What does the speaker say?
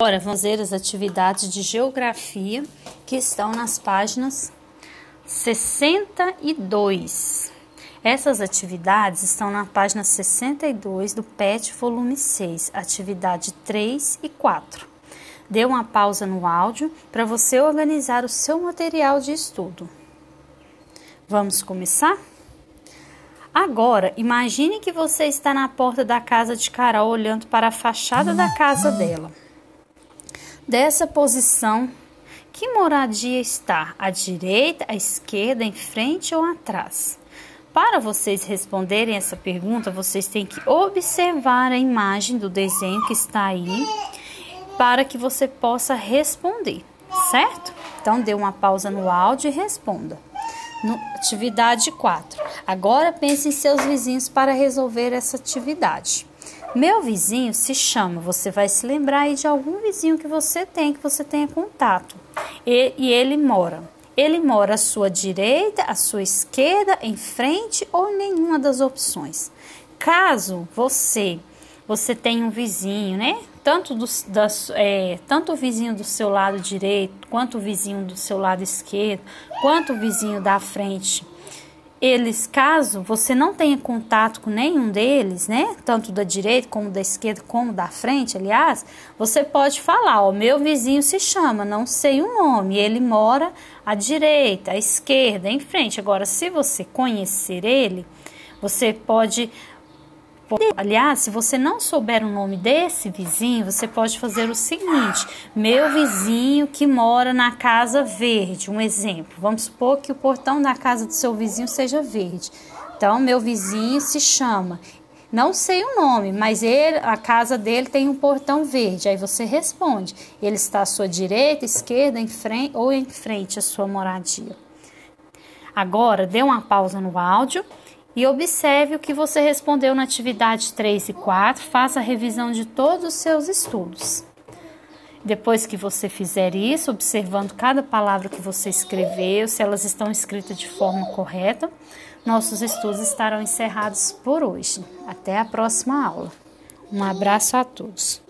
Agora vamos ver as atividades de geografia que estão nas páginas 62. Essas atividades estão na página 62 do PET, volume 6, atividade 3 e 4. Dê uma pausa no áudio para você organizar o seu material de estudo. Vamos começar? Agora, imagine que você está na porta da casa de Carol olhando para a fachada da casa dela. Dessa posição, que moradia está? À direita, à esquerda, em frente ou atrás? Para vocês responderem essa pergunta, vocês têm que observar a imagem do desenho que está aí para que você possa responder, certo? Então, dê uma pausa no áudio e responda. No, atividade 4. Agora pense em seus vizinhos para resolver essa atividade. Meu vizinho se chama, você vai se lembrar aí de algum vizinho que você tem, que você tenha contato. E, e ele mora. Ele mora à sua direita, à sua esquerda, em frente ou em nenhuma das opções. Caso você você tenha um vizinho, né? Tanto, do, das, é, tanto o vizinho do seu lado direito, quanto o vizinho do seu lado esquerdo, quanto o vizinho da frente eles, caso você não tenha contato com nenhum deles, né, tanto da direita como da esquerda, como da frente, aliás, você pode falar: o meu vizinho se chama, não sei o nome, ele mora à direita, à esquerda, em frente. Agora, se você conhecer ele, você pode Aliás, se você não souber o nome desse vizinho, você pode fazer o seguinte: meu vizinho que mora na casa verde, um exemplo. Vamos supor que o portão da casa do seu vizinho seja verde. Então, meu vizinho se chama. Não sei o nome, mas ele, a casa dele tem um portão verde. Aí você responde: ele está à sua direita, esquerda, em frente ou em frente à sua moradia. Agora, dê uma pausa no áudio e observe o que você respondeu na atividade 3 e 4, faça a revisão de todos os seus estudos. Depois que você fizer isso, observando cada palavra que você escreveu, se elas estão escritas de forma correta, nossos estudos estarão encerrados por hoje. Até a próxima aula. Um abraço a todos.